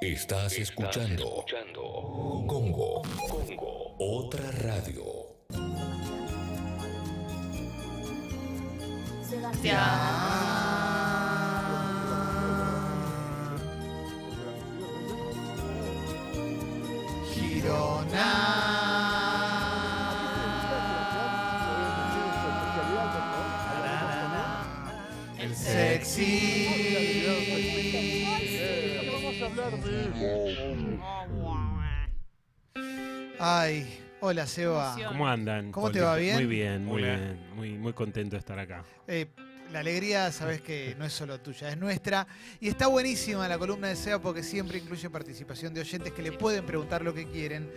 Estás escuchando Congo. Congo. Otra radio. El sexy. Ay, hola Seba. ¿Cómo andan? ¿Cómo te va, bien? Muy bien, muy Hola. bien. Muy, muy contento de estar acá. Eh, la alegría, sabes que no es solo tuya, es nuestra. Y está buenísima la columna de Seba porque siempre incluye participación de oyentes que le pueden preguntar lo que quieren.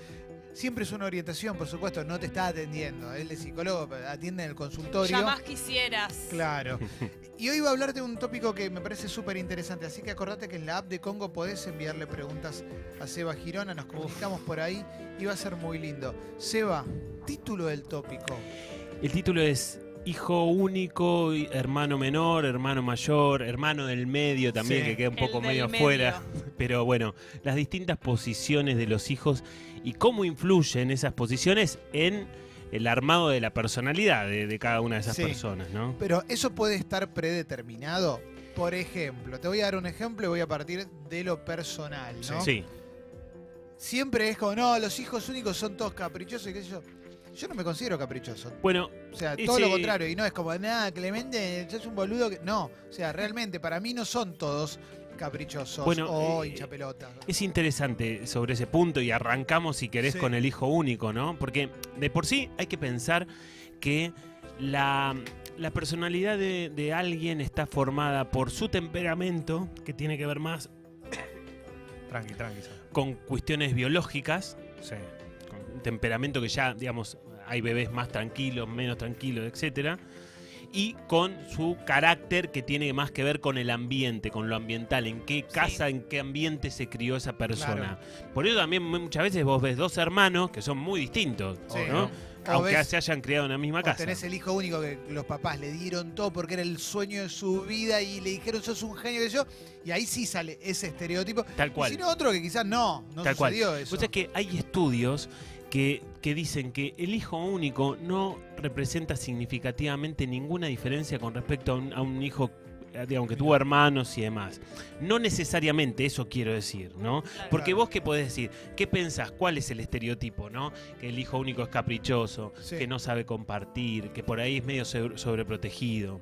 Siempre es una orientación, por supuesto, no te está atendiendo. Él es psicólogo, atiende en el consultorio. Ya más quisieras. Claro. Y hoy va a hablar de un tópico que me parece súper interesante, así que acordate que en la app de Congo podés enviarle preguntas a Seba Girona, nos comunicamos por ahí y va a ser muy lindo. Seba, título del tópico. El título es Hijo único, hermano menor, hermano mayor, hermano del medio también, Sí. que queda un poco medio medio. afuera. Pero bueno, las distintas posiciones de los hijos y cómo influyen esas posiciones en el armado de la personalidad de, de cada una de esas Sí. personas, ¿no? Pero eso puede estar predeterminado. Por ejemplo, te voy a dar un ejemplo y voy a partir de lo personal, ¿no? Sí. Siempre es como, no, los hijos únicos son todos caprichosos y qué sé yo. Yo no me considero caprichoso. Bueno, O sea, Ese- todo lo contrario. Y no es como, nada, Clemente, sos un boludo. Que... No, o sea, realmente, para mí no son todos caprichosos Bueno, o eh, hinchapelotas. Es interesante sobre ese punto y arrancamos, si querés, Sí. con el hijo único, ¿no? Porque de por sí hay que pensar que la, la personalidad de, de alguien está formada por su temperamento, que tiene que ver más Tranqui, tranqui. Con cuestiones biológicas, Sí. con un temperamento que ya, digamos, hay bebés más tranquilos, menos tranquilos, etcétera, y con su carácter que tiene más que ver con el ambiente, con lo ambiental, en qué casa, en qué ambiente se crió esa persona. Por eso también muchas veces vos ves dos hermanos que son muy distintos, Sí. ¿no? O Aunque ves- se hayan criado en la misma O casa. tenés el hijo único que los papás le dieron todo porque era el sueño de su vida y le dijeron sos un genio que yo. Y ahí sí sale ese estereotipo. Tal cual. si no, otro que quizás no, no Tal cual. sucedió eso. Pues es que hay estudios que, que dicen que el hijo único no representa significativamente ninguna diferencia con respecto a un, a un hijo, eh, digamos, que tuvo hermanos y demás. No necesariamente eso quiero decir, ¿no? Porque vos qué podés decir, ¿qué pensás? ¿Cuál es el estereotipo, no? Que el hijo único es caprichoso, Sí. que no sabe compartir, que por ahí es medio sobre- sobreprotegido.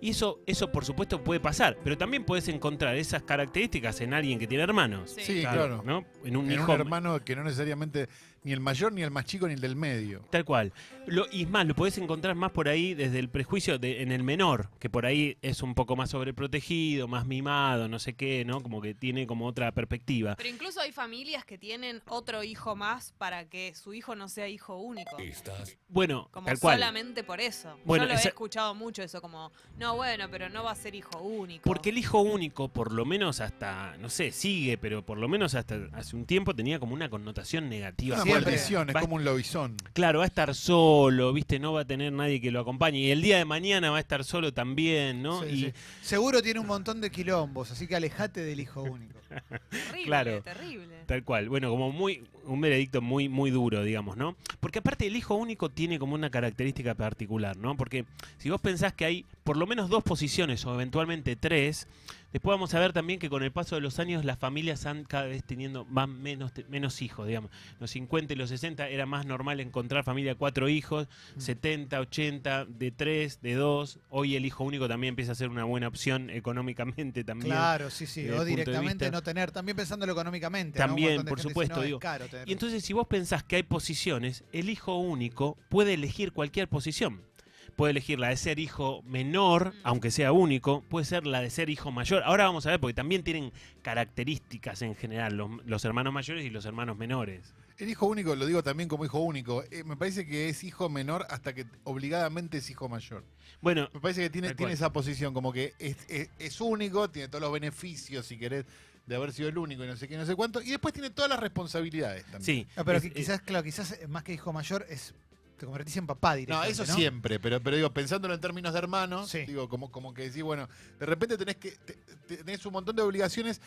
Y eso, eso por supuesto puede pasar, pero también puedes encontrar esas características en alguien que tiene hermanos. Sí. Sí, claro. ¿no? En un En hijo un hermano que no necesariamente ni el mayor, ni el más chico, ni el del medio. Tal cual. Lo, y es más, lo podés encontrar más por ahí desde el prejuicio de, en el menor, que por ahí es un poco más sobreprotegido, más mimado, no sé qué, ¿no? Como que tiene como otra perspectiva. Pero incluso hay familias que tienen otro hijo más para que su hijo no sea hijo único. Estás Bueno, Como tal cual. solamente por eso. Bueno, Yo lo esa- he escuchado mucho eso, como, no, bueno, pero no va a ser hijo único. Porque el hijo único, por lo menos hasta, no sé, sigue, pero por lo menos hasta hace un tiempo tenía como una connotación negativa. Siempre. Maldición, es Va- como un lobizón. Claro, va a estar solo, ¿viste? No va a tener nadie que lo acompañe. Y el día de mañana va a estar solo también, ¿no? Sí, y sí. Seguro tiene un montón de quilombos, así que alejate del hijo único. Terrible, claro. terrible. Tal cual. Bueno, como muy un veredicto muy muy duro, digamos, ¿no? Porque aparte el hijo único tiene como una característica particular, ¿no? Porque si vos pensás que hay por lo menos dos posiciones o eventualmente tres, después vamos a ver también que con el paso de los años las familias han cada vez teniendo van menos menos hijos, digamos. Los 50 y los 60 era más normal encontrar familia de cuatro hijos, 70, 80, de tres, de dos. Hoy el hijo único también empieza a ser una buena opción económicamente también. Claro, sí, sí. O directamente no tener, también pensándolo económicamente. También, por dice, supuesto, "No, es digo. caro Y entonces si vos pensás que hay posiciones, el hijo único puede elegir cualquier posición. Puede elegir la de ser hijo menor, aunque sea único, puede ser la de ser hijo mayor. Ahora vamos a ver, porque también tienen características en general los, los hermanos mayores y los hermanos menores. El hijo único, lo digo también como hijo único, eh, me parece que es hijo menor hasta que obligadamente es hijo mayor. Bueno, Me parece que tiene, esa posición, como que es, es- es único, tiene todos los beneficios, si querés, de haber sido el único y no sé qué, no sé cuánto, y después tiene todas las responsabilidades también. sí. No, pero es- que es- quizás, claro, quizás más que hijo mayor es te convertís en papá No, directamente. eso ¿no? siempre, pero, pero digo, pensándolo en términos de hermanos, Sí. digo, como, como que decís, bueno, de repente tenés que te- tenés un montón de obligaciones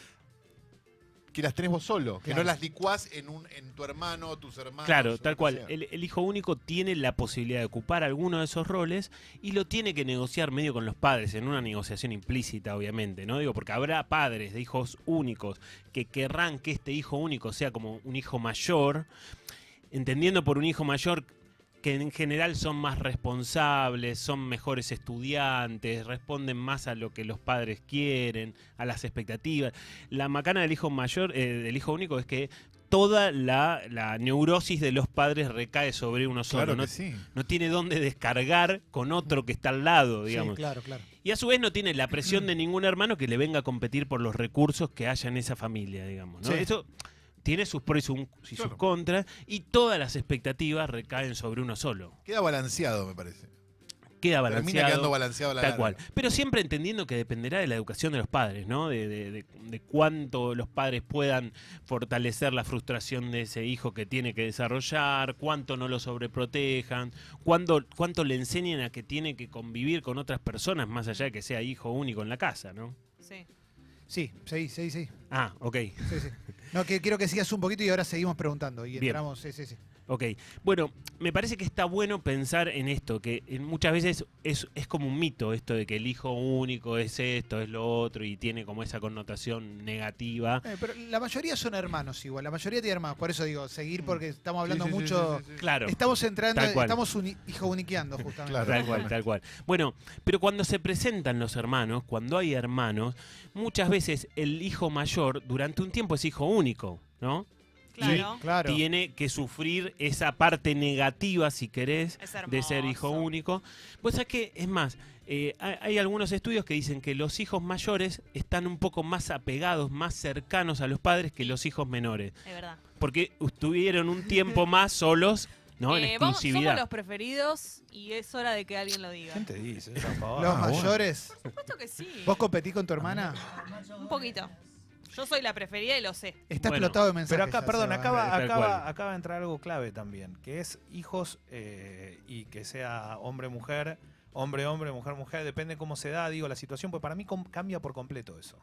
que las tenés vos solo, que Claro. no las licuás en, un, en tu hermano, tus hermanos. Claro, tal cual. El, el hijo único tiene la posibilidad de ocupar alguno de esos roles y lo tiene que negociar medio con los padres, en una negociación implícita, obviamente, ¿no? Digo, porque habrá padres de hijos únicos que querrán que este hijo único sea como un hijo mayor, entendiendo por un hijo mayor que en general son más responsables, son mejores estudiantes, responden más a lo que los padres quieren, a las expectativas. La macana del hijo mayor, eh, del hijo único, es que toda la, la neurosis de los padres recae sobre uno solo. Claro no, sí. no tiene dónde descargar con otro que está al lado, digamos. Sí, claro, claro. Y a su vez no tiene la presión de ningún hermano que le venga a competir por los recursos que haya en esa familia, digamos. ¿no? Sí. Eso tiene sus pros y sus, y sus contras, y todas las expectativas recaen sobre uno solo. Queda balanceado, me parece. Queda Termina balanceado. quedando balanceado la Tal larga. cual. Pero siempre entendiendo que dependerá de la educación de los padres, ¿no? De, de- de- de cuánto los padres puedan fortalecer la frustración de ese hijo que tiene que desarrollar, cuánto no lo sobreprotejan, cuánto, cuánto le enseñen a que tiene que convivir con otras personas, más allá de que sea hijo único en la casa, ¿no? Sí. Sí, sí, sí, sí. Ah, ok. sí, sí. No, que quiero que sigas un poquito y ahora seguimos preguntando. Y Bien. entramos, sí, sí, sí. Ok, bueno, me parece que está bueno pensar en esto, que en muchas veces es, es como un mito esto de que el hijo único es esto, es lo otro, y tiene como esa connotación negativa. Eh, pero la mayoría son hermanos igual, la mayoría tiene hermanos. Por eso digo, seguir porque estamos hablando Sí, sí, sí, mucho. sí, sí, sí. Claro. Estamos entrando, estamos uni- hijo uniqueando justamente. Claro. Tal cual, tal cual. Bueno, pero cuando se presentan los hermanos, cuando hay hermanos, muchas veces el hijo mayor durante un tiempo es hijo único, ¿no? Claro. Claro. Tiene que sufrir esa parte negativa, si querés, Es de ser hijo único. Pues es que, es más, eh, hay, hay algunos estudios que dicen que los hijos mayores están un poco más apegados, más cercanos a los padres que los hijos menores. Es verdad. Porque estuvieron un tiempo más solos, ¿no? en Eh, vamos- exclusividad. somos los preferidos y es hora de que alguien lo diga. ¿Quién te dice? Los Ah, mayores. Por supuesto que sí. ¿Vos competís con tu hermana? Un poquito. Yo soy la preferida y lo sé. Está Bueno, explotado de mensajes. Pero acá, perdón, acaba, acaba, acaba de entrar algo clave también, que es hijos eh, y que sea hombre-mujer, hombre-hombre, mujer-mujer, depende cómo se da, digo, la situación, pues para mí cambia por completo eso.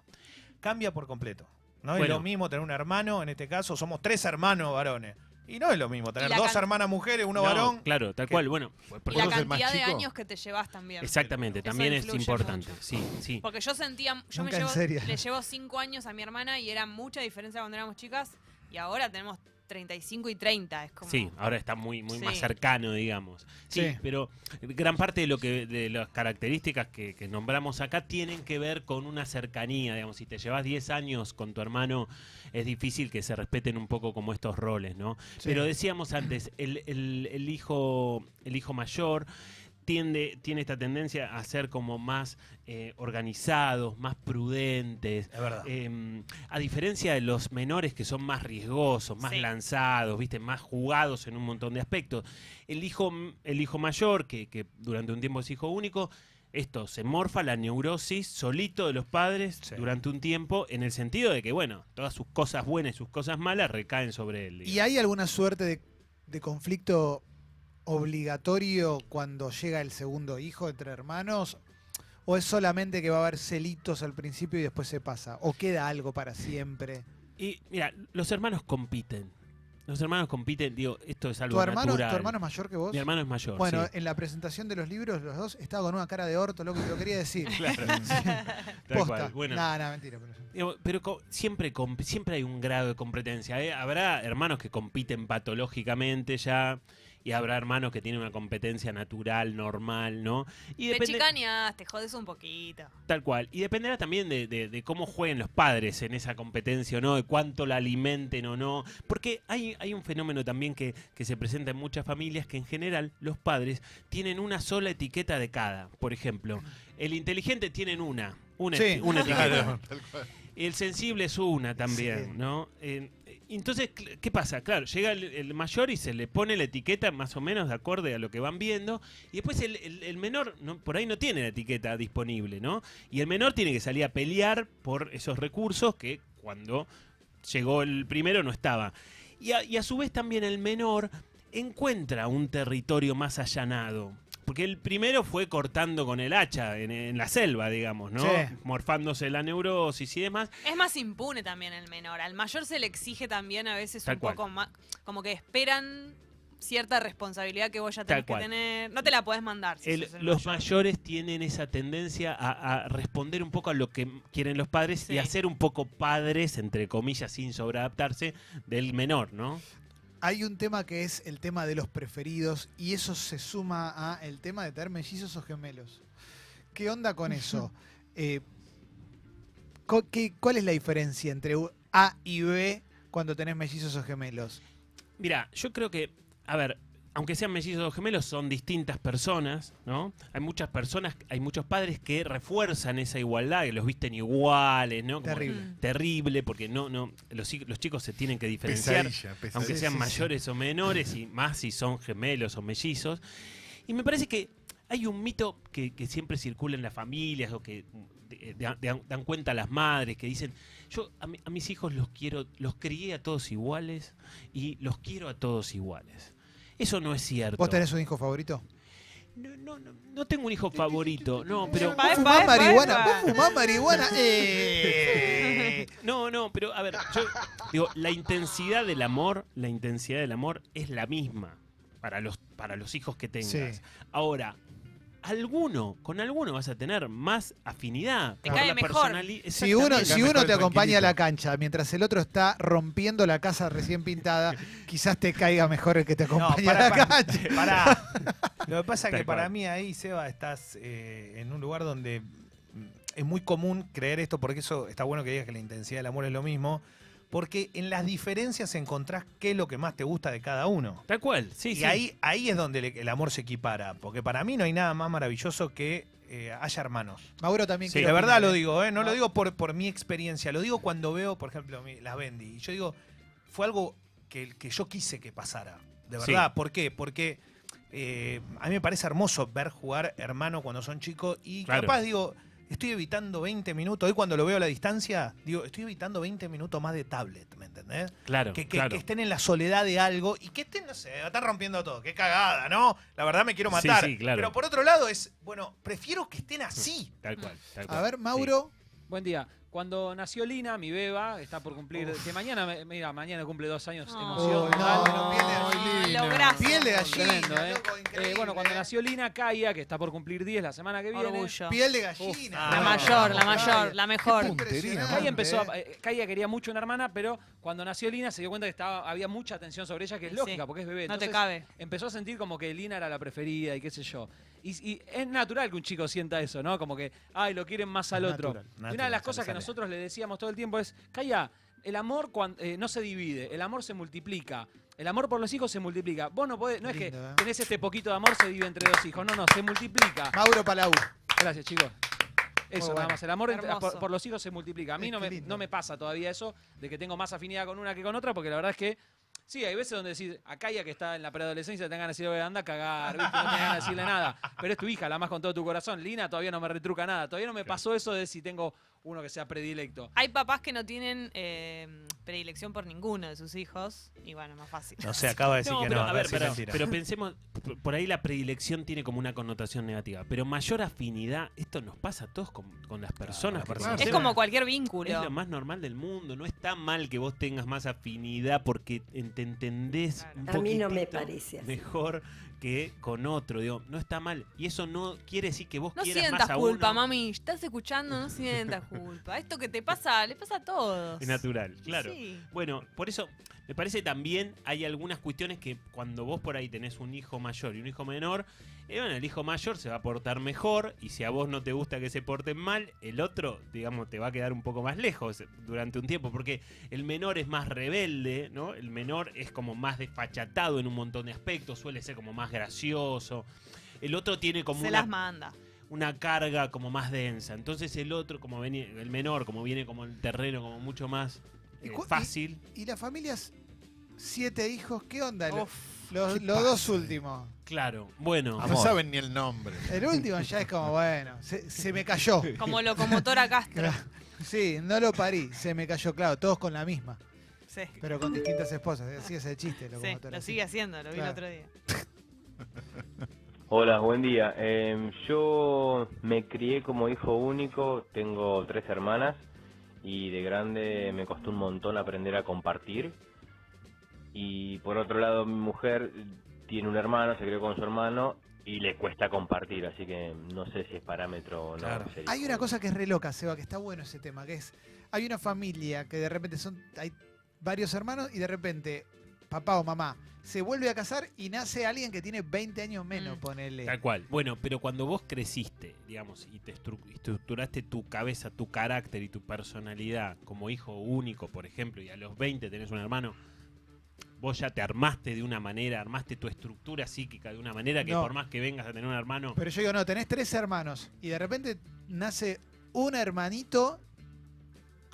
Cambia por completo. No es lo mismo tener un hermano, en este caso somos tres hermanos varones. Y no es lo mismo tener dos can- hermanas mujeres, uno No, varón. Claro, tal que- cual. Bueno, Y la cantidad de años que te llevas también. exactamente, Eso también es importante. mucho. Sí, sí. Porque yo sentía, yo me Nunca llevo, le llevo cinco años a mi hermana y era mucha diferencia cuando éramos chicas y ahora tenemos 35 y 30. Es como, Sí, ahora está muy, muy más cercano, digamos. Sí, Sí. pero gran parte de lo que de las características que, que nombramos acá tienen que ver con una cercanía, digamos. Si te llevas 10 años con tu hermano, es difícil que se respeten un poco como estos roles, ¿no? Sí. Pero decíamos antes, el, el- el hijo, el hijo mayor tiende, tiene esta tendencia a ser como más eh, organizados, más prudentes, Es verdad. eh, a diferencia de los menores que son más riesgosos, más Sí. lanzados, viste, más jugados en un montón de aspectos. El hijo, el hijo mayor, que, que durante un tiempo es hijo único, esto se morfa la neurosis solito de los padres Sí. durante un tiempo, en el sentido de que, bueno, todas sus cosas buenas y sus cosas malas recaen sobre él. ¿Y hay alguna suerte de, de conflicto obligatorio cuando llega el segundo hijo entre hermanos? ¿O es solamente que va a haber celitos al principio y después se pasa? ¿O queda algo para siempre? Y mira, los hermanos compiten. Los hermanos compiten, digo, esto es algo ¿Tu hermano, natural. ¿Tu hermano es mayor que vos? Mi hermano es mayor. Bueno, sí. en la presentación de los libros, los dos, estaba con una cara de orto, loco, te lo quería decir. Claro. Tal Posta. cual. Bueno, Nada, nada, mentira. pero- Digo, Pero co- siempre, comp- siempre hay un grado de competencia. ¿eh? Habrá hermanos que compiten patológicamente ya y habrá hermanos que tienen una competencia natural, normal, ¿no? Y Te depende, chicaneas, te jodes un poquito. tal cual. Y dependerá también de, de- de cómo jueguen los padres en esa competencia o no, de cuánto la alimenten o no. Porque hay, hay un fenómeno también que, que se presenta en muchas familias que en general los padres tienen una sola etiqueta de cada. Por ejemplo, el inteligente tienen una. Una, Sí. una etiqueta. Claro. El sensible es una también, Sí. ¿no? Eh, entonces, ¿qué pasa? Claro, llega el, mayor y se le pone la etiqueta más o menos de acorde a lo que van viendo, y después el, menor no- por ahí no tiene la etiqueta disponible, ¿no? Y el menor tiene que salir a pelear por esos recursos que cuando llegó el primero no estaba. Y a su vez también el menor encuentra un territorio más allanado. Porque el primero fue cortando con el hacha en, en la selva, digamos, ¿no? Sí. Morfándose la neurosis y demás. Es más impune también el menor. Al mayor se le exige también a veces Tal un cual. poco más. Como que esperan cierta responsabilidad que vos ya tenés que tener. No te la podés mandar. Si El- sos el los mayor. mayores tienen esa tendencia a, a responder un poco a lo que quieren los padres Sí. y a ser un poco padres, entre comillas, sin sobreadaptarse, del menor, ¿no? Hay un tema que es el tema de los preferidos y eso se suma a el tema de tener mellizos o gemelos. ¿Qué onda con eso? Eh, qué- ¿Cuál es la diferencia entre A y B cuando tenés mellizos o gemelos? Mira, yo creo que, a ver, aunque sean mellizos o gemelos, son distintas personas, ¿no? Hay muchas personas, hay muchos padres que refuerzan esa igualdad, que los visten iguales, ¿no? Como Terrible. Mm. Terrible, porque no, no, los, chi- los chicos se tienen que diferenciar. Pesadilla, pesadilla. aunque sean sí, sí. mayores o menores, y más si son gemelos o mellizos. Y me parece que hay un mito que, que siempre circula en las familias o que de- de- de- dan cuenta las madres que dicen, yo a, mi- a mis hijos los quiero, los crié a todos iguales y los quiero a todos iguales. Eso no es cierto. ¿Vos tenés un hijo favorito? No, no, no, no tengo un hijo favorito, no, pero... ¿Vos fumás marihuana? ¿Vos fumás marihuana? Eh. No, no, pero a ver, yo digo, la intensidad del amor, la intensidad del amor es la misma para los, para los hijos que tengas. Sí. Ahora, alguno, con alguno vas a tener más afinidad. Te cae la mejor. Si uno, si uno te acompaña a la cancha mientras el otro está rompiendo la casa recién pintada, quizás te caiga mejor el que te acompaña pará, a la pará. cancha. Pará. Lo que pasa es que para mí ahí, Seba, estás eh, en un lugar donde mm, es muy común creer esto, porque eso está bueno que digas que la intensidad del amor es lo mismo, porque en las diferencias encontrás qué es lo que más te gusta de cada uno. Tal cual, sí, y sí. ahí, ahí es donde le- el amor se equipara, porque para mí no hay nada más maravilloso que eh, haya hermanos. Mauro también Sí, de verdad opinar, lo ¿eh? digo, ¿eh? no, No. lo digo por, por mi experiencia, lo digo cuando veo, por ejemplo, las Bendy. Y yo digo, fue algo que, que yo quise que pasara. De Sí. verdad. ¿Por qué? Porque eh, a mí me parece hermoso ver jugar hermanos cuando son chicos y Claro. capaz digo, estoy evitando 20 minutos. Hoy cuando lo veo a la distancia, digo, estoy evitando 20 minutos más de tablet, ¿me entendés? Claro, Que, que- claro. que estén en la soledad de algo y que estén, no sé, va a estar rompiendo todo. Qué cagada, ¿no? La verdad me quiero Sí, matar. sí, claro. Pero por otro lado es, bueno, prefiero que estén así. Tal cual, tal cual. A ver, Mauro, Buen día. Cuando nació Lina, mi beba, está por cumplir. Que mañana, mira, mañana cumple dos años. Oh. Emoción. Oh, no, piel de Ah, Lina. lograste. piel de gallina, Tremendo, ¿eh? loco, Eh, bueno, cuando ¿eh? nació Lina, Kaya, que está por cumplir 10 la semana que viene. Orgullo. Piel de gallina. Uf, La Ah, mayor, la Ay, mayor, la mejor. Kaya empezó, a- Kaya quería mucho una hermana, pero cuando nació Lina se dio cuenta que estaba, había mucha atención sobre ella, que es Sí. lógica, porque es bebé. No te Entonces, cabe. empezó a sentir como que Lina era la preferida y qué sé yo. Y, y es natural que un chico sienta eso, ¿no? Como que, ay, lo quieren más al otro. Natural, y una de las cosas que. Nosotros le decíamos todo el tiempo es, Kaya, el amor cuan- eh, no se divide, el amor se multiplica. El amor por los hijos se multiplica. Vos no podés, no es que ¿eh? tenés este poquito de amor, se divide entre dos hijos. No, no, se multiplica. Mauro Palau. Gracias, chicos. Eso, bueno. nada más. El amor entre- Hermoso. por, por los hijos se multiplica. A mí no me, lindo. no me pasa todavía eso de que tengo más afinidad con una que con otra, porque la verdad es que sí, hay veces donde decís, acá ya que está en la preadolescencia, te dan ganas de decirle, anda a cagar, ¿viste? no tenés ganas de decirle nada. Pero es tu hija, la más con todo tu corazón. Lina todavía no me retruca nada. Todavía no me pasó eso de si tengo uno que sea predilecto. Hay papás que no tienen eh, predilección por ninguno de sus hijos. Y bueno, más fácil. No sé, acaba de decir No, que pero, no. a ver, sí, pero, pero pensemos, por ahí la predilección tiene como una connotación negativa, pero mayor afinidad, esto nos pasa a todos con, con las personas. Es como cualquier vínculo. Es lo más normal del mundo, no está mal que vos tengas más afinidad porque te entendés Claro. un A mí no me parece así. mejor que con otro, digo, no está mal. Y eso no quiere decir que vos No quieras sientas más a culpa, uno. mami. Estás escuchando, no sientas culpa. Esto que te pasa, le pasa a todos. Es natural, claro. Sí. Bueno, por eso me parece también hay algunas cuestiones que cuando vos por ahí tenés un hijo mayor y un hijo menor, eh, bueno, el hijo mayor se va a portar mejor y si a vos no te gusta que se porten mal, el otro, digamos, te va a quedar un poco más lejos durante un tiempo, porque el menor es más rebelde, ¿no? El menor es como más desfachatado en un montón de aspectos, suele ser como más gracioso. El otro tiene como Se una las manda. una carga como más densa. Entonces el otro, como venía, el menor, como viene como el terreno como mucho más ¿Y eh, y- fácil. ¿Y las familias? Siete hijos, ¿qué onda? Uf. Los, ¿Qué los pasa dos últimos. Claro, bueno. No Amor. saben ni el nombre. El último ya es como, bueno, se, se me cayó. Como locomotora Castro. Sí, no lo parí, se me cayó, claro, todos con la misma, Sí. pero con distintas esposas. Así es el chiste, Sí, locomotora, lo sí. sigue haciendo, lo vi el otro día. Hola, buen día. Eh, yo me crié como hijo único, tengo tres hermanas y de grande me costó un montón aprender a compartir. Y por otro lado, mi mujer tiene un hermano, se crió con su hermano y le cuesta compartir, así que no sé si es parámetro o no. Claro. Hay una cosa que es re loca, Seba, que está bueno ese tema, que es, hay una familia que de repente son, hay varios hermanos y de repente papá o mamá se vuelve a casar y nace alguien que tiene 20 años menos, Mm. ponele. Tal cual. Bueno, pero cuando vos creciste, digamos, y te estru- estructuraste tu cabeza, tu carácter y tu personalidad como hijo único, por ejemplo, y a los 20 tenés un hermano, vos ya te armaste de una manera, armaste tu estructura psíquica de una manera que No. por más que vengas a tener un hermano, Pero yo digo, no, tenés tres hermanos y de repente nace un hermanito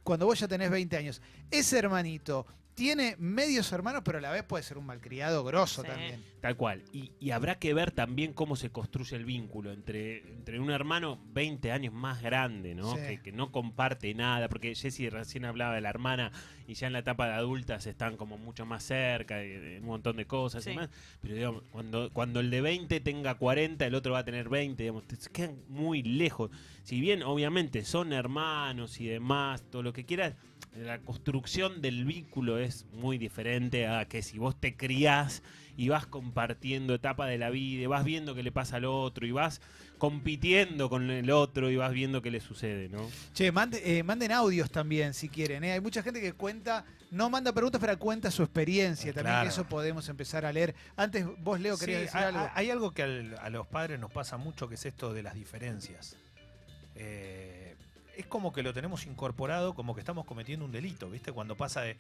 cuando vos ya tenés 20 años. Ese hermanito tiene medios hermanos, pero a la vez puede ser un malcriado grosso Sí. también. Tal cual. Y, y habrá que ver también cómo se construye el vínculo entre, entre un hermano 20 años más grande, ¿no? Sí. Que, que no comparte nada, porque Jessy recién hablaba de la hermana y ya en la etapa de adultas están como mucho más cerca de, de un montón de cosas y más. Pero digamos, cuando, cuando el de 20 tenga 40, el otro va a tener 20, digamos, te- se quedan muy lejos. Si bien obviamente son hermanos y demás, todo lo que quieras, la construcción del vínculo es muy diferente a que si vos te criás y vas compartiendo etapas de la vida, y vas viendo qué le pasa al otro y vas compitiendo con el otro y vas viendo qué le sucede, ¿no? Che, mande- eh, manden audios también si quieren. ¿eh? Hay mucha gente que cuenta, no manda preguntas, pero cuenta su experiencia Eh, también, claro. que eso podemos empezar a leer. Antes vos, Leo, querías Sí, decir hay, algo. hay algo que al- a los padres nos pasa mucho, que es esto de las diferencias. Eh, es como que lo tenemos incorporado, como que estamos cometiendo un delito, ¿viste? Cuando pasa de,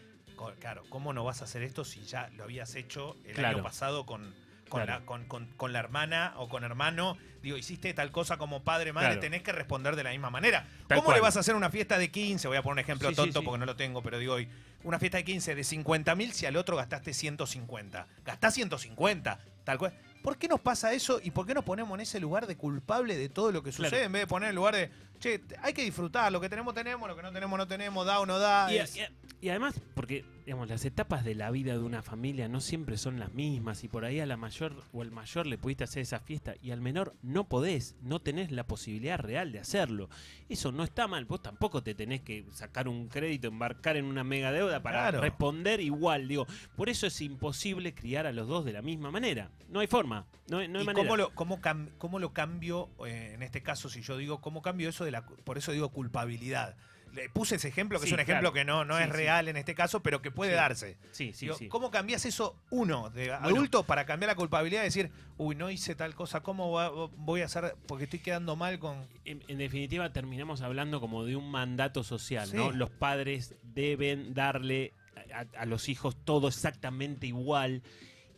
claro, ¿cómo no vas a hacer esto si ya lo habías hecho el Claro. año pasado con, con, Claro. la, con, con- con la hermana o con hermano? Digo, hiciste tal cosa como padre, madre, Claro. tenés que responder de la misma manera. Tal ¿Cómo cual. le vas a hacer una fiesta de 15? Voy a poner un ejemplo Sí, sí, tonto sí. porque no lo tengo, pero digo hoy. Una fiesta de 15 de 50 mil si al otro gastaste 150. Gastás 150, tal cual. ¿Por qué nos pasa eso y por qué nos ponemos en ese lugar de culpable de todo lo que sucede Claro. en vez de poner en lugar de, che, hay que disfrutar, lo que tenemos tenemos, lo que no tenemos no tenemos, da o no da? Y, es- y- y además, porque digamos, las etapas de la vida de una familia no siempre son las mismas y por ahí a la mayor o al mayor le pudiste hacer esa fiesta y al menor no podés, no tenés la posibilidad real de hacerlo. Eso no está mal, vos tampoco te tenés que sacar un crédito, embarcar en una mega deuda para Claro. responder igual, digo, por eso es imposible criar a los dos de la misma manera. No hay forma, no hay, no hay ¿Y manera. cómo lo, cómo, cam- cómo lo cambio, eh, en este caso, si yo digo, cómo cambio eso de la, por eso digo culpabilidad? Le puse ese ejemplo, que Sí, es un ejemplo claro. que no, no Sí, es sí. real en este caso, pero que puede darse. Sí, sí, Digo. ¿Cómo cambias eso, uno, de Bueno. adulto, para cambiar la culpabilidad y decir, uy, no hice tal cosa, ¿cómo voy a hacer? Porque estoy quedando mal con. En, en definitiva, terminamos hablando como de un mandato social. ¿no? Los padres deben darle a, a los hijos todo exactamente igual.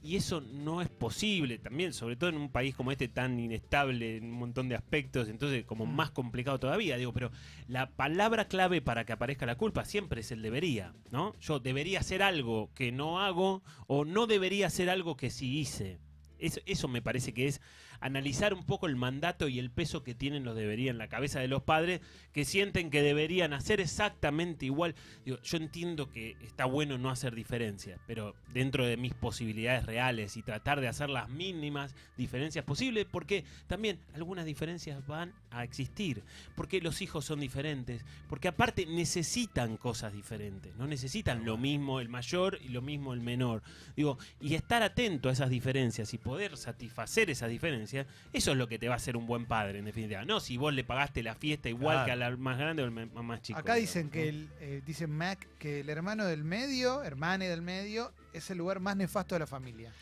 Y eso no es posible también, sobre todo en un país como este tan inestable en un montón de aspectos, entonces como Mm. más complicado todavía, digo, pero la palabra clave para que aparezca la culpa siempre es el debería, ¿no? Yo debería hacer algo que no hago o no debería hacer algo que sí hice. Eso, eso me parece que es analizar un poco el mandato y el peso que tienen los debería en la cabeza de los padres que sienten que deberían hacer exactamente igual. Yo entiendo que está bueno no hacer diferencias, pero dentro de mis posibilidades reales y tratar de hacer las mínimas diferencias posibles, porque también algunas diferencias van a existir, porque los hijos son diferentes, porque aparte necesitan cosas diferentes, no necesitan lo mismo el mayor y lo mismo el menor. Digo, y estar atento a esas diferencias y poder satisfacer esas diferencias, eso es lo que te va a hacer un buen padre, en definitiva. No si vos le pagaste la fiesta igual Claro. que a la más grande o al más chico. Acá dicen ¿no? que el, eh, dicen Mac que el hermano del medio, hermane del medio, es el lugar más nefasto de la familia.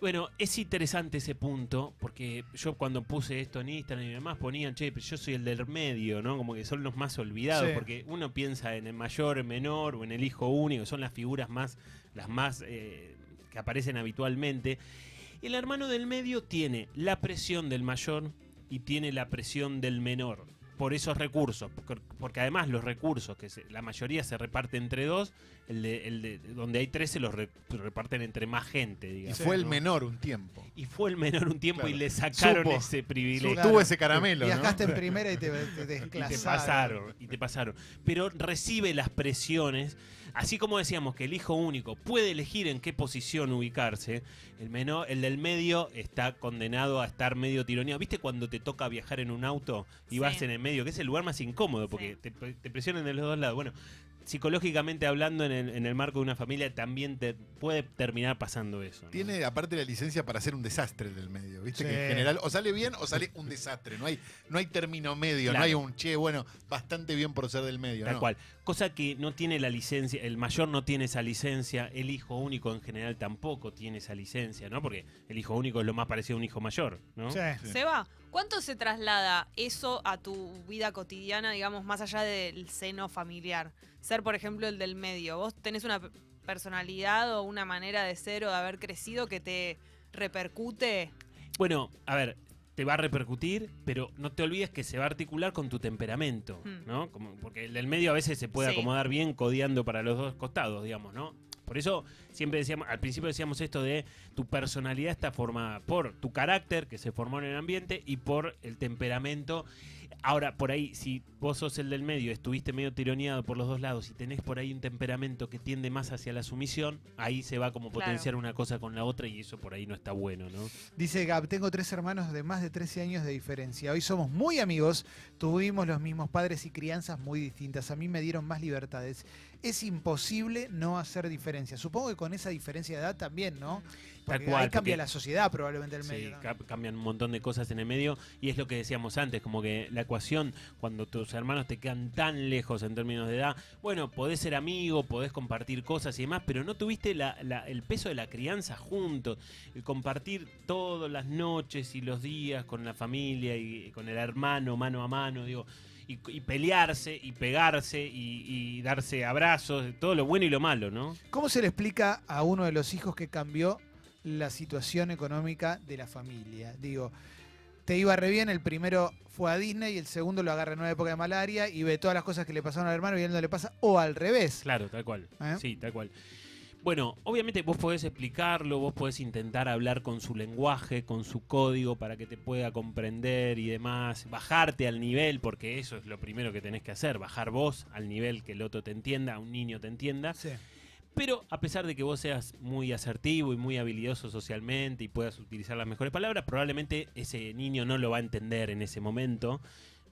Bueno, es interesante ese punto, porque yo cuando puse esto en Instagram y demás ponían, che, pero yo soy el del medio, ¿no? Como que son los más olvidados, Sí. porque uno piensa en el mayor, el menor o en el hijo único, son las figuras más, las más eh, que aparecen habitualmente. El hermano del medio tiene la presión del mayor y tiene la presión del menor por esos recursos, porque, además los recursos, que se- la mayoría se reparte entre dos, el de, el de- donde hay tres se los re- reparten entre más gente, Y digamos. fue el ¿no? menor un tiempo. Y fue el menor un tiempo y Claro. le sacaron Supo. ese privilegio. Supo. Tuvo ese caramelo, ¿no? Viajaste en primera y te, te Y te desclasaron. pasaron, y te pasaron. Pero recibe las presiones así como decíamos que el hijo único puede elegir en qué posición ubicarse, el menor, el del medio está condenado a estar medio tironeado. ¿Viste cuando te toca viajar en un auto y Sí. vas en el medio, que es el lugar más incómodo porque Sí. te, te presionan de los dos lados? Bueno, psicológicamente hablando en el, en el marco de una familia también te puede terminar pasando eso. ¿no? Tiene aparte la licencia para hacer un desastre del medio, ¿viste? Sí. Que en general o sale bien o sale un desastre. No hay, no hay término medio, Claro. no hay un che, bueno, bastante bien por ser del medio. Tal no. cual. Cosa que no tiene la licencia, el mayor no tiene esa licencia, el hijo único en general tampoco tiene esa licencia, ¿no? Porque el hijo único es lo más parecido a un hijo mayor, ¿no? Sí. Sí. Seba, ¿cuánto se traslada eso a tu vida cotidiana, digamos, más allá del seno familiar? Ser, por ejemplo, el del medio. ¿Vos tenés una pe- personalidad o una manera de ser o de haber crecido que te repercute? Bueno, a ver, te va a repercutir, pero no te olvides que se va a articular con tu temperamento, Hmm. ¿no? Como- porque el del medio a veces se puede Sí. acomodar bien codeando para los dos costados, digamos, ¿no? Por eso siempre decíamos, al principio decíamos esto de tu personalidad está formada por tu carácter que se formó en el ambiente y por el temperamento. Ahora, por ahí, si vos sos el del medio, estuviste medio tironeado por los dos lados y tenés por ahí un temperamento que tiende más hacia la sumisión, ahí se va como Claro. potenciar una cosa con la otra y eso por ahí no está bueno, ¿no? Dice Gab, tengo tres hermanos de más de 13 años de diferencia. Hoy somos muy amigos, tuvimos los mismos padres y crianzas muy distintas. A mí me dieron más libertades. Es imposible no hacer diferencia. Supongo que con esa diferencia de edad también, ¿no? Porque cual, ahí cambia porque- la sociedad probablemente el Sí, medio. ca- cambian un montón de cosas en el medio y es lo que decíamos antes, como que la ecuación, cuando tus hermanos te quedan tan lejos en términos de edad, bueno, podés ser amigo, podés compartir cosas y demás, pero no tuviste la- la- el peso de la crianza juntos, el compartir todas las noches y los días con la familia y con el hermano mano a mano, digo. Y, y pelearse y pegarse y, y darse abrazos, todo lo bueno y lo malo, ¿no? ¿Cómo se le explica a uno de los hijos que cambió la situación económica de la familia? Digo, te iba re bien, el primero fue a Disney y el segundo lo agarra en una época de malaria y ve todas las cosas que le pasaron al hermano y a él no le pasa, o al revés. Claro, tal cual. ¿Eh? Sí, tal cual. Bueno, obviamente vos podés explicarlo, vos podés intentar hablar con su lenguaje, con su código para que te pueda comprender y demás, bajarte al nivel, porque eso es lo primero que tenés que hacer, bajar vos al nivel que el otro te entienda, un niño te entienda. Sí. Pero a pesar de que vos seas muy asertivo y muy habilidoso socialmente y puedas utilizar las mejores palabras, probablemente ese niño no lo va a entender en ese momento.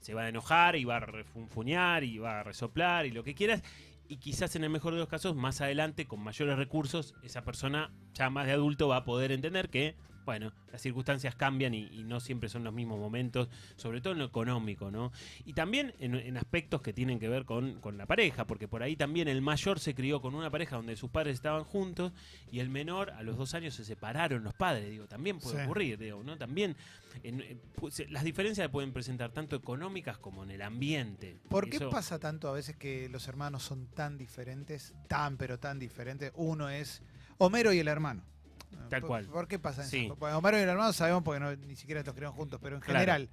Se va a enojar y va a refunfuñar y va a resoplar y lo que quieras. Y quizás en el mejor de los casos, más adelante, con mayores recursos, esa persona ya más de adulto va a poder entender que, bueno, las circunstancias cambian y, y no siempre son los mismos momentos, sobre todo en lo económico, ¿no? Y también en, en aspectos que tienen que ver con, con la pareja, porque por ahí también el mayor se crió con una pareja donde sus padres estaban juntos y el menor a los dos años se separaron los padres, digo, también puede Sí. ocurrir, digo, ¿no? También en- en- pu- se- las diferencias se pueden presentar tanto económicas como en el ambiente. ¿Por qué Eso- pasa tanto a veces que los hermanos son tan diferentes, tan pero tan diferentes? Uno es Homero y el hermano. Tal ¿Por- cual. ¿Por qué pasa eso? Sí. Homero y el hermano sabemos porque no- ni siquiera los crearon juntos, pero en Claro. general.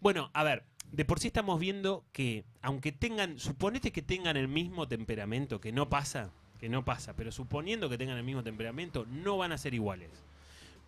Bueno, a ver, de por sí estamos viendo que, aunque tengan, suponete que tengan el mismo temperamento, que no pasa, que no pasa, pero suponiendo que tengan el mismo temperamento, no van a ser iguales.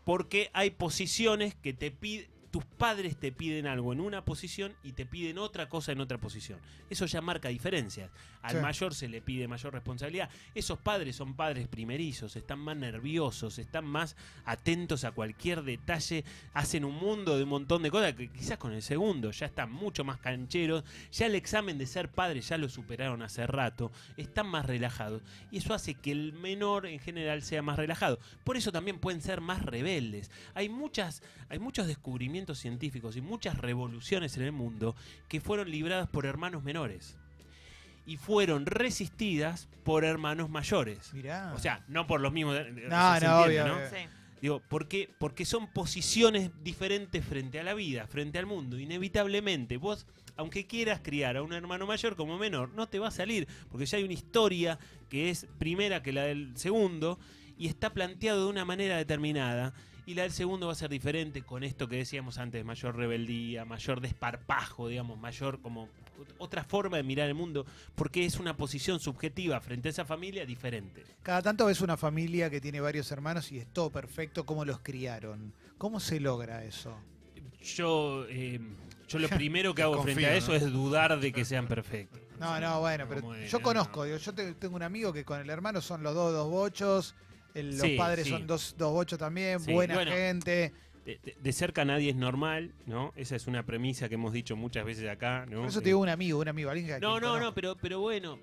Porque hay posiciones que te piden, tus padres te piden algo en una posición y te piden otra cosa en otra posición. Eso ya marca diferencias. Al Sí. mayor se le pide mayor responsabilidad. Esos padres son padres primerizos, están más nerviosos, están más atentos a cualquier detalle, hacen un mundo de un montón de cosas que quizás con el segundo ya están mucho más cancheros, ya el examen de ser padre ya lo superaron hace rato, están más relajados y eso hace que el menor en general sea más relajado. Por eso también pueden ser más rebeldes. Hay muchas hay muchos descubrimientos científicos y muchas revoluciones en el mundo que fueron libradas por hermanos menores y fueron resistidas por hermanos mayores. Mirá. O sea, no por los mismos. No, se no, entiende, obvio, ¿no? obvio. Sí. Digo, porque, porque son posiciones diferentes frente a la vida, frente al mundo. Inevitablemente, vos, aunque quieras criar a un hermano mayor como menor, no te va a salir, porque ya hay una historia que es primera que la del segundo y está planteado de una manera determinada. Y la del segundo va a ser diferente con esto que decíamos antes, mayor rebeldía, mayor desparpajo, digamos, mayor como otra forma de mirar el mundo, porque es una posición subjetiva frente a esa familia diferente. Cada tanto ves una familia que tiene varios hermanos y es todo perfecto, ¿cómo los criaron? ¿Cómo se logra eso? Yo, eh, yo lo primero que hago frente a eso ¿no? es dudar de que sean perfectos. No, no, bueno, pero Como yo no, conozco, digo, yo te- tengo un amigo que con el hermano son los dos dos bochos, el- los Sí, padres sí. son dos, dos bochos también, Sí, buena bueno. gente. De, cerca nadie es normal, ¿no? Esa es una premisa que hemos dicho muchas veces acá, ¿no? Por eso Eh, te digo un amigo, un amigo, alguien que No, no, no, pero, pero bueno,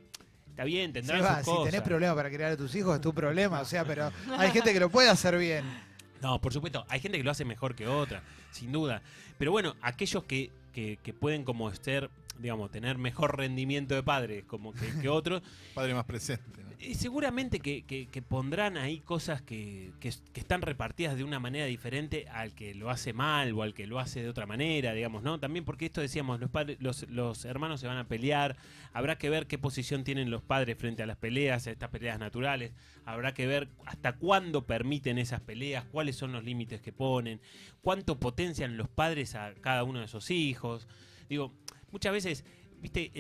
está bien, tendrán Seba, sus si cosas. tenés problemas para criar a tus hijos, es tu problema, o sea, pero hay gente que lo puede hacer bien. No, por supuesto, hay gente que lo hace mejor que otra, sin duda. Pero bueno, aquellos que, que, que pueden como ser, digamos, tener mejor rendimiento de padres como que, que otros, Padre más presente. Seguramente que, que- pondrán ahí cosas que, que- están repartidas de una manera diferente al que lo hace mal o al que lo hace de otra manera, digamos, ¿no? También porque esto decíamos, los, padres, los, los hermanos se van a pelear, habrá que ver qué posición tienen los padres frente a las peleas, a estas peleas naturales, habrá que ver hasta cuándo permiten esas peleas, cuáles son los límites que ponen, cuánto potencian los padres a cada uno de sus hijos. Digo, muchas veces, viste,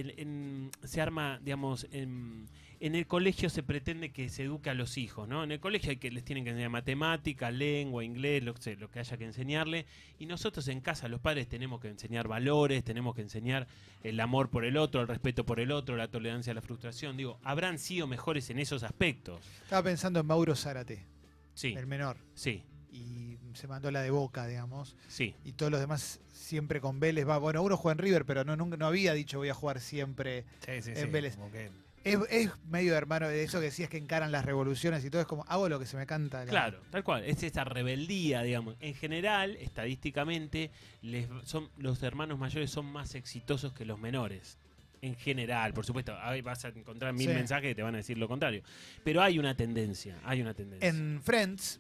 se arma, digamos, en, en el colegio se pretende que se eduque a los hijos, ¿no? En el colegio hay que les tienen que enseñar matemática, lengua, inglés, lo que, se- lo que haya que enseñarle. Y nosotros en casa, los padres, tenemos que enseñar valores, tenemos que enseñar el amor por el otro, el respeto por el otro, la tolerancia a la frustración. Digo, habrán sido mejores en esos aspectos. Estaba pensando en Mauro Zárate, Sí, el menor, sí, y se mandó la de boca, digamos. sí. Y todos los demás siempre con Vélez. Va, bueno, uno juega en River, pero no, nunca, no había dicho voy a jugar siempre. Sí, sí, En sí. Vélez. como que- Es, es medio hermano de eso que decías que encaran las revoluciones y todo. Es como, hago lo que se me canta. la- Claro, tal cual. Es esa rebeldía, digamos. En general, estadísticamente, les son, los hermanos mayores son más exitosos que los menores. En general, por supuesto, ahí vas a encontrar mil Sí. mensajes que te van a decir lo contrario. Pero hay una tendencia, hay una tendencia. En Friends,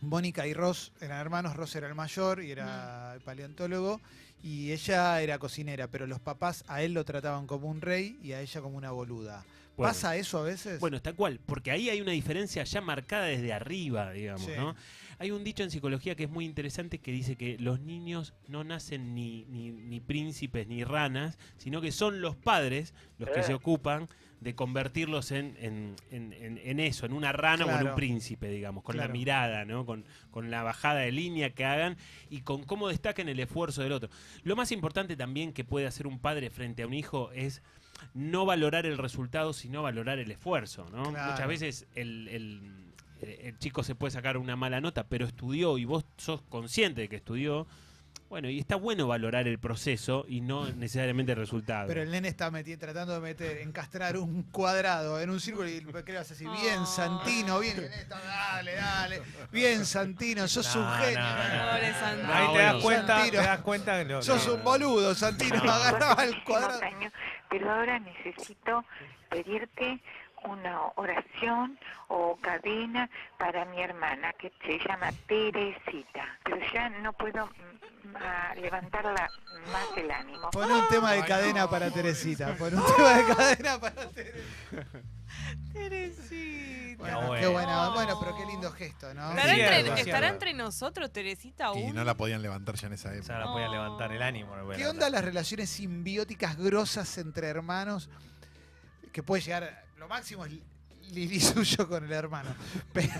Mónica y Ross eran hermanos. Ross era el mayor y era el paleontólogo. Y ella era cocinera, pero los papás a él lo trataban como un rey y a ella como una boluda. Bueno. ¿Pasa eso a veces? Bueno, tal cual, porque ahí hay una diferencia ya marcada desde arriba, digamos, Sí. ¿no? Hay un dicho en psicología que es muy interesante que dice que los niños no nacen ni, ni, ni príncipes ni ranas, sino que son los padres los que se ocupan de convertirlos en, en, en- eso, en una rana o en un príncipe, digamos, con Claro. la mirada, ¿no? Con, con la bajada de línea que hagan y con cómo destaquen el esfuerzo del otro. Lo más importante también que puede hacer un padre frente a un hijo es no valorar el resultado, sino valorar el esfuerzo, ¿no? Claro. Muchas veces el, el- el chico se puede sacar una mala nota, pero estudió y vos sos consciente de que estudió. Bueno, y está bueno valorar el proceso y no necesariamente el resultado. Pero el nene está meti- tratando de meter, encastrar un cuadrado en un círculo y ¿qué le vas a decir? Bien, Oh. Santino, bien, dale, dale. Bien, Santino, sos un No, genio. no, no. Pobre Santino. Ahí te das cuenta, Santino. te das cuenta que Sos un boludo, Santino, agarraba el cuadrado. pero ahora necesito pedirte una oración o cadena para mi hermana que se llama Teresita, pero ya no puedo mm, ah, levantarla más el ánimo. Pon un tema de cadena para Teresita. Pon un tema de cadena para Teresita. Teresita. Bueno, No, qué bueno. buena. Bueno, pero qué lindo gesto, ¿no? ¿Estará, Es entre, estará nosotros, Teresita, aún? Y no la podían levantar ya en esa O sea, época. no podía levantar el ánimo. no ¿Qué levantar. onda las relaciones simbióticas grosas entre hermanos? Que puede llegar, lo máximo es Lili suyo con el hermano. Pero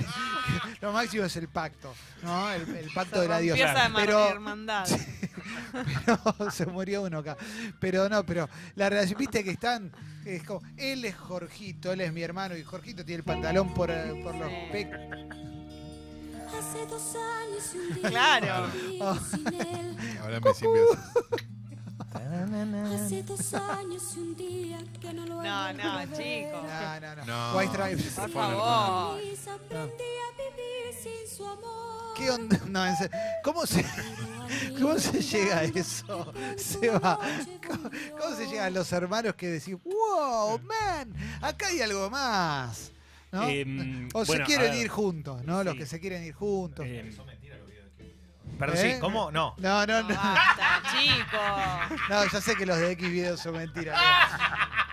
lo máximo es el pacto, ¿no? El, el pacto de la diosa. Pero, hermandad. pero se murió uno acá. Pero no, pero la relación, viste que están, es como, él es Jorgito, él es mi hermano, y Jorgito tiene el pantalón por, eh, por los Sí. pechos. Hace dos años y un día Claro. Ahora me simbiosis. Hace dos años y un día que no lo No, no, chicos. No, no, no. No. White Stripes. Por favor. Aprendí a vivir sin su amor. ¿Qué onda? No, en serio. ¿Cómo se, ¿Cómo se llega a eso? Seba? ¿Cómo, cómo se llega a los hermanos que decís, wow, man, acá hay algo más? ¿No? Em, o bueno, se quieren ir juntos, ¿no? Los Sí. que se quieren ir juntos. Eh, Perdón, ¿Eh? sí, ¿cómo? No. no, no, No, no. basta, chicos. No, ya sé que los de X videos son mentiras.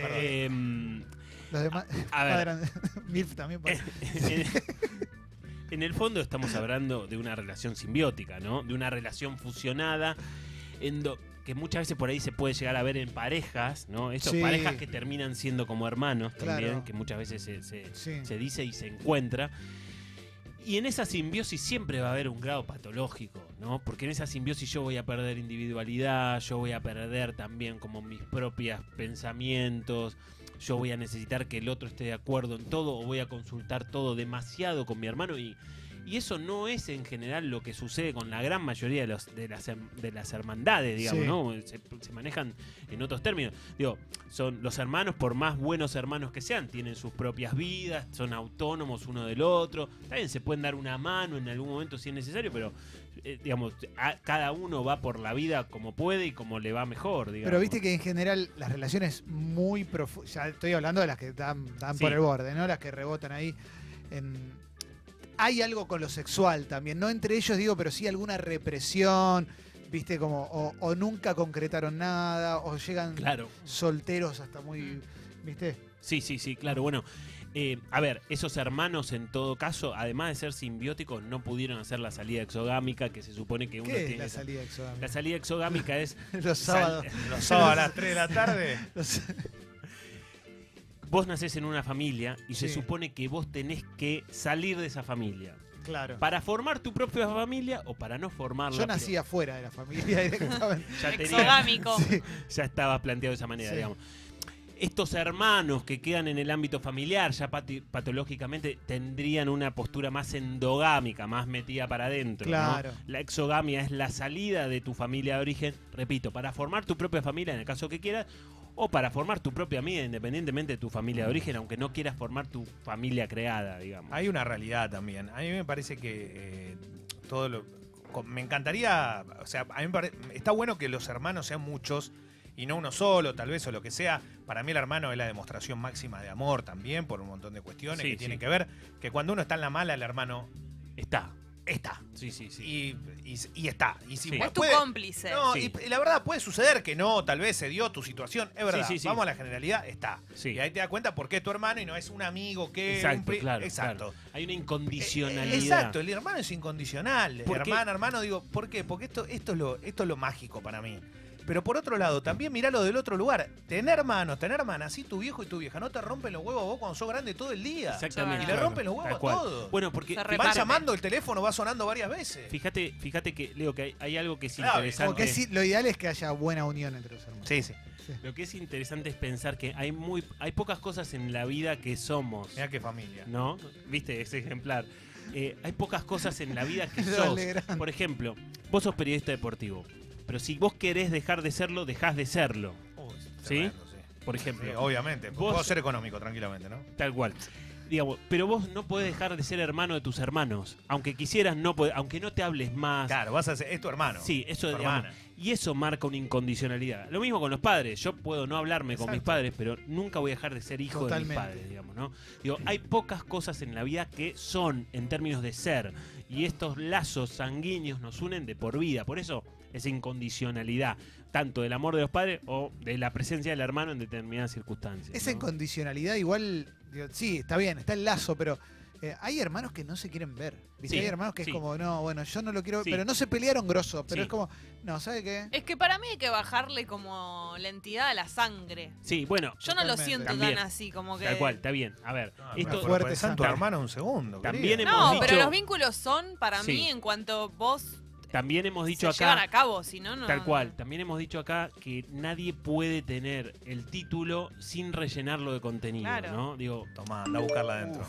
Eh, em, los demás. a ver. Milf también. puede- en, en el fondo estamos hablando de una relación simbiótica, ¿no? De una relación fusionada, en do- que muchas veces por ahí se puede llegar a ver en parejas, ¿no? Esas Sí. parejas que terminan siendo como hermanos también, Claro. que muchas veces se, se- Sí. se dice y se encuentra. Y en esa simbiosis siempre va a haber un grado patológico, ¿no? Porque en esa simbiosis yo voy a perder individualidad, yo voy a perder también como mis propios pensamientos, yo voy a necesitar que el otro esté de acuerdo en todo o voy a consultar todo demasiado con mi hermano y, y eso no es en general lo que sucede con la gran mayoría de, los, de, las, herm- de las hermandades, digamos, Sí. ¿no? Se, se manejan en otros términos. Digo, son los hermanos, por más buenos hermanos que sean, tienen sus propias vidas, son autónomos uno del otro. También se pueden dar una mano en algún momento si es necesario, pero eh, digamos, a- cada uno va por la vida como puede y como le va mejor, digamos. Pero viste que en general las relaciones muy profundas, ya estoy hablando de las que dan, dan Sí. por el borde, ¿no? Las que rebotan ahí. en- Hay algo con lo sexual también, no entre ellos digo, pero sí alguna represión, viste, como, o, o nunca concretaron nada, o llegan Claro. solteros hasta muy, viste. Sí, sí, sí, claro. Bueno, eh, a ver, esos hermanos en todo caso, además de ser simbióticos, no pudieron hacer la salida exogámica que se supone que uno ¿Qué es tiene. la esa- salida exogámica? La salida exogámica es Los sábados. Los sábados a las 3 de la tarde. Los- vos nacés en una familia y se supone que vos tenés que salir de esa familia. claro. Para formar tu propia familia o para no formarla. Yo pero nací afuera de la familia directamente. ya, tenía-. Sí. ya estaba planteado de esa manera, Sí. digamos. Estos hermanos que quedan en el ámbito familiar, ya pati- patológicamente, tendrían una postura más endogámica, más metida para adentro. ¿no? Claro. La exogamia es la salida de tu familia de origen, repito, para formar tu propia familia en el caso que quieras, o para formar tu propia vida independientemente de tu familia de origen, aunque no quieras formar tu familia creada, digamos. Hay una realidad también. A mí me parece que eh, todo lo. Me encantaría. O sea, a mí me pare- está bueno que los hermanos sean muchos y no uno solo, tal vez, o lo que sea. Para mí, el hermano es la demostración máxima de amor también, por un montón de cuestiones Sí, que tienen sí. que ver. Que cuando uno está en la mala, el hermano Está. está. Sí, sí, sí. Y, y- y está. Y si Sí. Es tu puede- cómplice. No, Sí. y, y la verdad puede suceder que no, tal vez se dio tu situación, es verdad. Sí, sí, sí. Vamos a la generalidad, está. Sí. Y ahí te das cuenta por qué es tu hermano y no es un amigo que. Exacto, pri- claro, Exacto. claro. Hay una Eh, incondicionalidad. eh, Exacto, el hermano es incondicional. Hermano, hermano, digo, ¿por qué? Porque esto, esto, es lo, esto es lo mágico para mí. Pero por otro lado, también miralo del otro lugar. Tener hermanos, tener hermanas, así tu viejo y tu vieja no te rompen los huevos a vos cuando sos grande todo el día. Exactamente. Y le rompen los huevos a todos. Bueno, porque reparte. llamando, el teléfono va sonando varias veces. fíjate, fíjate que, Leo, que hay, hay algo que es Claro, interesante. Que lo ideal es que haya buena unión entre los hermanos. Sí, sí. Lo que es interesante es pensar que hay muy hay pocas cosas en la vida que somos, Mira qué familia. ¿no? ¿Viste ese ejemplar? Eh, hay pocas cosas en la vida que sos. Por ejemplo, vos sos periodista deportivo, pero si vos querés dejar de serlo, dejás de serlo. Uy, ¿Sí? tremendo, sí. Por ejemplo, Sí, obviamente. Vos- Puedo ser económico tranquilamente, ¿no? tal cual. Digamos, pero vos no podés dejar de ser hermano de tus hermanos, aunque quisieras no podés- aunque no te hables más. Claro, vas a ser, es tu hermano. Sí, eso digamos, hermana. Y eso marca una incondicionalidad. Lo mismo con los padres. Yo puedo no hablarme con mis padres, pero nunca voy a dejar de ser hijo Totalmente. de mis padres, digamos, ¿no? Digo, hay pocas cosas en la vida que son en términos de ser. Y estos lazos sanguíneos nos unen de por vida. Por eso esa incondicionalidad, tanto del amor de los padres o de la presencia del hermano en determinadas circunstancias. Esa ¿no? incondicionalidad igual, digo, sí, está bien, está el lazo, pero eh, hay hermanos que no se quieren ver. ¿viste? Sí, hay hermanos que sí. es como, no, bueno, yo no lo quiero, Sí. pero no se pelearon grosso, pero Sí. es como, no, ¿sabe qué? Es que para mí hay que bajarle como la entidad a la sangre. Sí, bueno, Yo no lo siento También. tan así, como que. tal cual, está bien. A ver, Ah, esto, fuerte hermano un segundo. También hemos No, dicho- pero los vínculos son para Sí. mí en cuanto vos también hemos dicho se llevan acá. a cabo, si no, no. Tal cual. También hemos dicho acá que nadie puede tener el título sin rellenarlo de contenido, Claro. ¿no? Digo, Tomá, anda a buscarla adentro.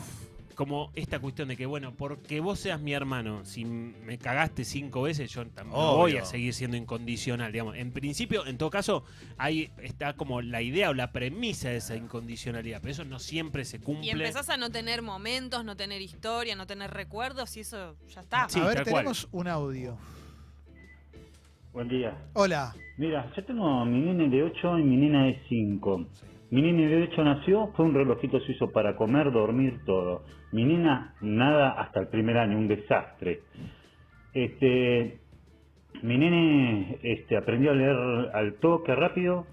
Como esta cuestión de que, bueno, porque vos seas mi hermano, si me cagaste cinco veces, yo también Obvio. voy a seguir siendo incondicional, digamos. En principio, en todo caso, ahí está como la idea o la premisa de esa incondicionalidad, pero eso no siempre se cumple. Y empezás a no tener momentos, no tener historia, no tener recuerdos y eso ya está. Sí, a ver, cual. tenemos un audio. Buen día. Hola. Mira, yo tengo mi nene de 8 y mi nena de 5. Mi nene de 8 nació, fue un relojito suizo para comer, dormir, todo. Mi nena, nada hasta el primer año, un desastre. Este, mi nene este, aprendió a leer al toque rápido.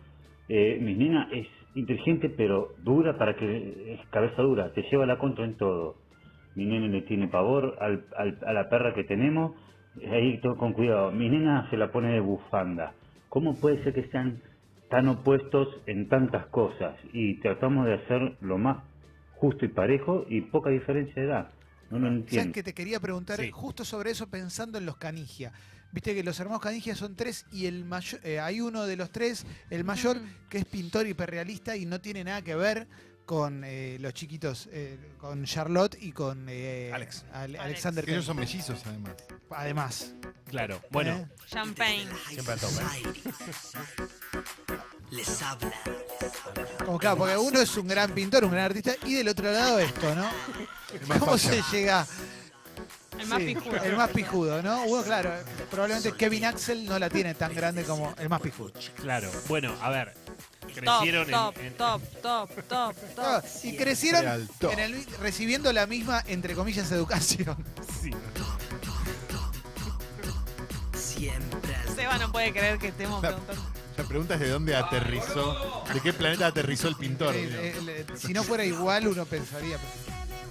Eh, mi nena es inteligente, pero dura para que cabeza dura, te lleva la contra en todo. Mi nene le tiene pavor al- al- a la perra que tenemos. Ahí todo con cuidado. Mi nena se la pone de bufanda. ¿Cómo puede ser que sean tan opuestos en tantas cosas? Y tratamos de hacer lo más justo y parejo y poca diferencia de edad. No lo ¿Sabes entiendo. que te quería preguntar Sí. justo sobre eso pensando en los Canigia? Viste que los hermanos Canigia son tres y el mayor, eh, hay uno de los tres, el mayor, que es pintor hiperrealista y no tiene nada que ver con eh, los chiquitos, eh, con Charlotte y con eh, Alex. Ale- Alex. Alexander. Que ellos son mellizos, además. Además. Claro. Bueno, ¿eh? Champagne. Siempre al tope. Les habla. Como claro, porque uno es un gran pintor, un gran artista, y del otro lado esto, ¿no? ¿Cómo se llega? El más Sí, pijudo. El más pijudo, ¿no? Uno, claro, probablemente Kevin Axel no la tiene tan grande como el más pijudo. claro. Bueno, a ver. Top, Crecieron top, en, en- top, top, top, Ah, top. y crecieron Real top. en el- recibiendo la misma, entre comillas, educación. sí. Siempre Seba no puede creer que estemos. La pregunta es de dónde aterrizó, de qué planeta aterrizó el pintor. Eh, eh, si no fuera igual, uno pensaría.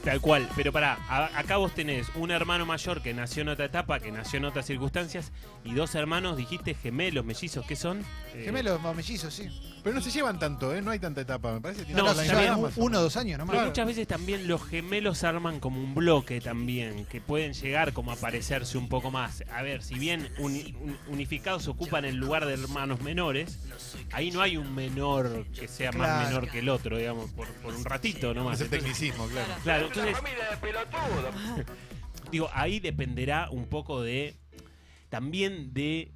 Tal cual, pero pará, a- acá vos tenés un hermano mayor que nació en otra etapa, que nació en otras circunstancias, y dos hermanos, dijiste, gemelos, mellizos, ¿qué son? Gemelos o mellizos, sí. Pero no se llevan tanto, ¿eh? No hay tanta etapa, me parece. que tienen No, la misma también uno o dos años nomás. Pero muchas veces también los gemelos arman como un bloque también, que pueden llegar como a parecerse un poco más. A ver, si bien uni- un- unificados ocupan el lugar de hermanos menores, ahí no hay un menor que sea más Claro. menor que el otro, digamos, por, por un ratito nomás. Es el Entonces, tecnicismo, claro. claro, entonces, digo, ahí dependerá un poco de, también de...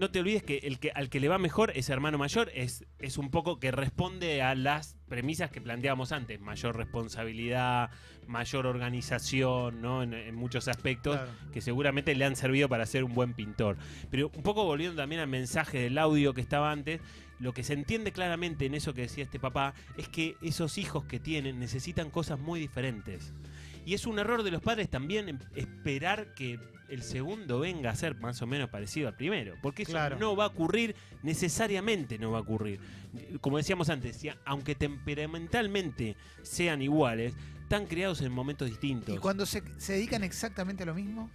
No te olvides que el que al que le va mejor ese hermano mayor es, es un poco que responde a las premisas que planteábamos antes, mayor responsabilidad, mayor organización, ¿no? En, en muchos aspectos Claro. que seguramente le han servido para ser un buen pintor. Pero un poco volviendo también al mensaje del audio que estaba antes, lo que se entiende claramente en eso que decía este papá es que esos hijos que tienen necesitan cosas muy diferentes. Y es un error de los padres también em- esperar que el segundo venga a ser más o menos parecido al primero, porque eso Claro. no va a ocurrir, necesariamente no va a ocurrir. Como decíamos antes, si- aunque temperamentalmente sean iguales, están creados en momentos distintos. Y cuando se, se dedican exactamente a lo mismo,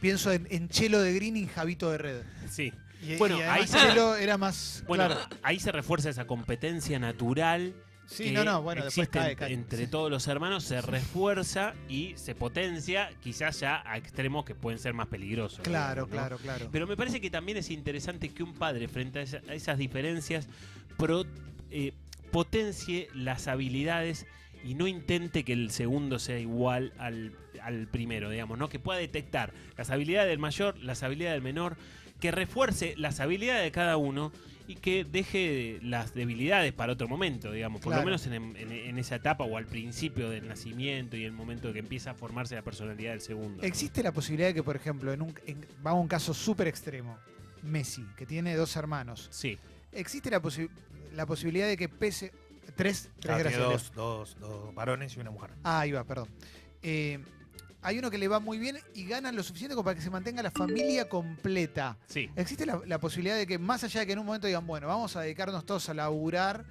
pienso en, en Chelo de Green y Javito de Red. Sí. Y, Bueno, y ahí además se- Chelo era más. Bueno, claro. ahí se refuerza esa competencia natural Sí, que no, no, bueno, después existe cae, cae. entre todos los hermanos, se refuerza y se potencia, quizás ya a extremos que pueden ser más peligrosos. Claro, claro, claro. Pero me parece que también es interesante que un padre, frente a, esa- a esas diferencias, pro- eh, potencie las habilidades y no intente que el segundo sea igual al, al primero, digamos, ¿no? Que pueda detectar las habilidades del mayor, las habilidades del menor, que refuerce las habilidades de cada uno y que deje las debilidades para otro momento, digamos, por Claro. lo menos en, en- en esa etapa o al principio del nacimiento y el momento que empieza a formarse la personalidad del segundo. ¿no? Existe la posibilidad de que, por ejemplo, en un, en- vamos a un caso súper extremo, Messi, que tiene dos hermanos. Sí. ¿Existe la, posi- la posibilidad de que pese. Tres, tres tiene Leo. dos, dos, dos varones y una mujer. Ah, ahí va, perdón. Eh, hay uno que le va muy bien y gana lo suficiente como para que se mantenga la familia completa. Sí. ¿Existe la, la posibilidad de que, más allá de que en un momento digan, bueno, vamos a dedicarnos todos a laburar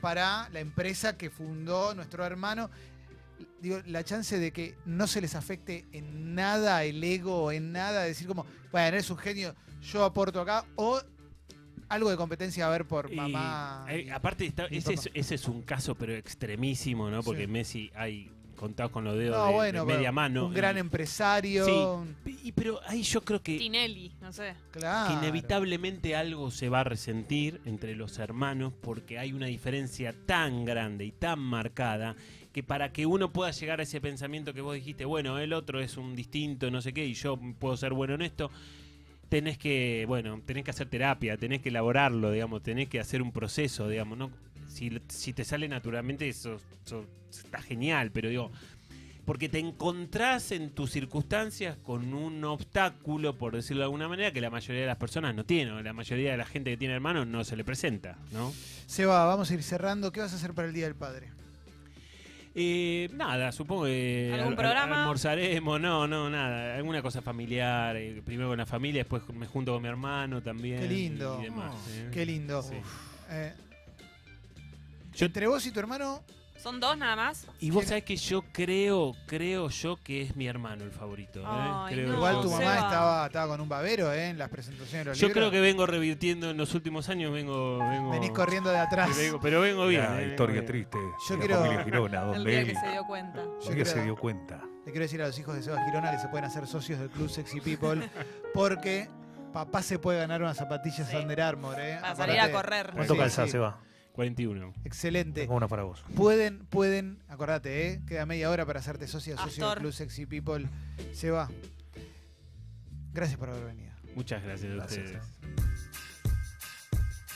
para la empresa que fundó nuestro hermano, digo, la chance de que no se les afecte en nada el ego, en nada, decir como, bueno, eres un genio, yo aporto acá, o algo de competencia a ver por mamá. eh, y- aparte, está- y ese, es, ese es un caso, pero extremísimo, ¿no? Porque Sí. Messi hay contados con los dedos No, de, media mano. un gran y- empresario. Sí. Y, pero ahí yo creo que, Tinelli, no sé. Claro. que inevitablemente algo se va a resentir entre los hermanos porque hay una diferencia tan grande y tan marcada que para que uno pueda llegar a ese pensamiento que vos dijiste, bueno, el otro es un distinto, no sé qué, y yo puedo ser bueno en esto, tenés que, bueno, tenés que hacer terapia, tenés que elaborarlo, digamos, tenés que hacer un proceso, digamos, ¿no? Si, si te sale naturalmente, eso, eso está genial, pero digo, porque te encontrás en tus circunstancias con un obstáculo, por decirlo de alguna manera, que la mayoría de las personas no tienen, o la mayoría de la gente que tiene hermanos no se le presenta, ¿no? Seba, vamos a ir cerrando. ¿Qué vas a hacer para el Día del Padre? Eh, nada, supongo que ¿Algún al- programa? almorzaremos, no, no, nada, alguna cosa familiar, eh, primero con la familia, después me junto con mi hermano también. Qué lindo. y demás, Oh, ¿eh? Qué lindo. Sí. Eh, Yo- entre vos y tu hermano, ¿Son dos nada más? Y vos sabés que yo creo, creo yo que es mi hermano el favorito. ¿eh? Ay, Creo no, Igual yo tu mamá Seba. estaba, estaba con un babero ¿eh? en las presentaciones de los Yo libros. creo que vengo revirtiendo en los últimos años, vengo... vengo Venís corriendo de atrás. vengo- pero vengo bien. La eh, historia vengo bien. triste. Yo quiero- la familia Girona, El donde día él que se dio cuenta. Yo se dio cuenta. Le quiero decir a los hijos de Seba Girona que se pueden hacer socios del Club Sexy People porque papá se puede ganar unas zapatillas Sí. Under Armour. ¿eh? Para salir a correr. ¿Cuánto Sí, calzás, sí. Seba? 41. Excelente. Tengo una para vos. Pueden, pueden, acordate, ¿eh? queda media hora para hacerte socio, socio del Astor. Club Sexy People. Seba, gracias por haber venido. Muchas gracias a Gracias, ustedes. eh.